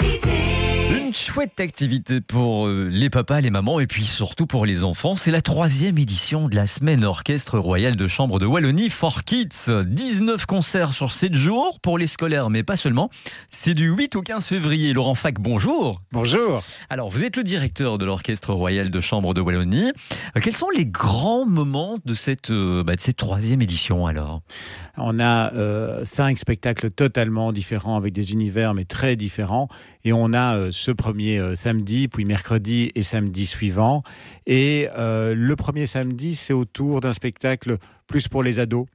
Une chouette activité pour euh, les papas, les mamans et puis surtout pour les enfants. C'est la troisième édition de la semaine orchestre royal de chambre de Wallonie for Kids. 19 concerts sur 7 jours pour les scolaires, mais pas seulement. C'est du 8 au 15 février. Laurent Fac, bonjour. Bonjour. Alors, vous êtes le directeur de l'orchestre royal de chambre de Wallonie. Euh, Quels sont les grands moments de cette, euh, bah, de cette troisième édition alors? On a euh, cinq spectacles totalement différents avec des univers mais très différents. Et on a euh, ce premier euh, samedi, puis mercredi et samedi suivant. Et le premier samedi, c'est autour d'un spectacle plus pour les ados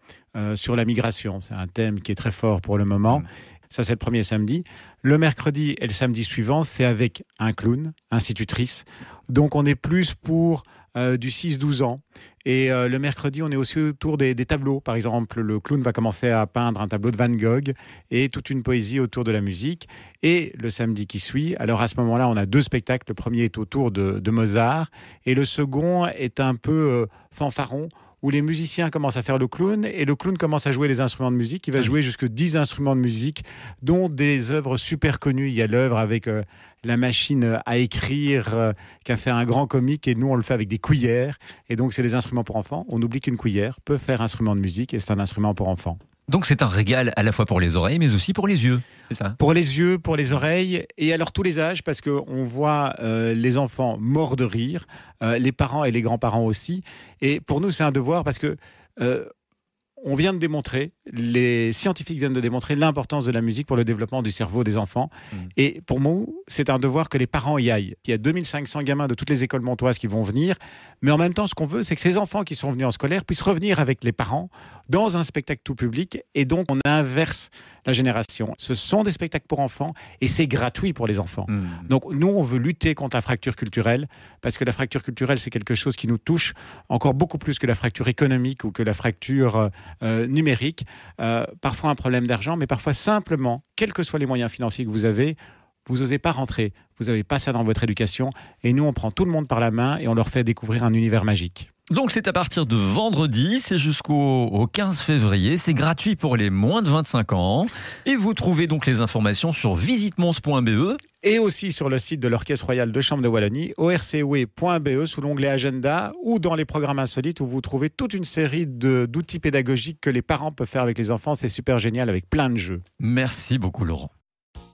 sur la migration. C'est un thème qui est très fort pour le moment. Ça, c'est le premier samedi. Le mercredi et le samedi suivant, c'est avec un clown, institutrice. Donc, on est plus pour euh, du 6-12 ans. Et euh, le mercredi, on est aussi autour des, tableaux. Par exemple, le clown va commencer à peindre un tableau de Van Gogh et toute une poésie autour de la musique. Et le samedi qui suit, alors à ce moment-là, on a deux spectacles. Le premier est autour de, de Mozart et le second est un peu euh, fanfaron où les musiciens commencent à faire le clown et le clown commence à jouer les instruments de musique. Il va jouer jusque 10 instruments de musique, dont des œuvres super connues. Il y a l'œuvre avec euh, la machine à écrire euh, qu'a fait un grand comique et nous on le fait avec des cuillères. Et donc c'est des instruments pour enfants. On oublie qu'une cuillère peut faire instrument de musique et c'est un instrument pour enfants. Donc c'est un régal à la fois pour les oreilles mais aussi pour les yeux, ça Pour les yeux, pour les oreilles, et alors tous les âges, parce qu'on voit euh, les enfants morts de rire, euh, les parents et les grands-parents aussi. Et pour nous, c'est un devoir parce que euh, on vient de démontrer, les scientifiques viennent de démontrer l'importance de la musique pour le développement du cerveau des enfants. Mm. Et pour moi, c'est un devoir que les parents y aillent. Il y a 2500 gamins de toutes les écoles montoises qui vont venir. Mais en même temps, ce qu'on veut, c'est que ces enfants qui sont venus en scolaire puissent revenir avec les parents dans un spectacle tout public. Et donc, on inverse la génération. Ce sont des spectacles pour enfants et c'est gratuit pour les enfants. Hmm. Donc nous, on veut lutter contre la fracture culturelle parce que la fracture culturelle, c'est quelque chose qui nous touche encore beaucoup plus que la fracture économique ou que la fracture euh, euh, numérique. Euh, parfois un problème d'argent, mais parfois simplement, quels que soient les moyens financiers que vous avez, vous n'osez pas rentrer. Vous n'avez pas ça dans votre éducation. Et nous, on prend tout le monde par la main et on leur fait découvrir un univers magique. Donc c'est à partir de vendredi, c'est jusqu'au au 15 février, c'est gratuit pour les moins de 25 ans et vous trouvez donc les informations sur visitemons.be. Et aussi sur le site de l'Orchestre Royal de Chambre de Wallonie, orcwe.be, sous l'onglet Agenda, ou dans les programmes insolites où vous trouvez toute une série d'outils pédagogiques que les parents peuvent faire avec les enfants. C'est super génial avec plein de jeux. Merci beaucoup Laurent.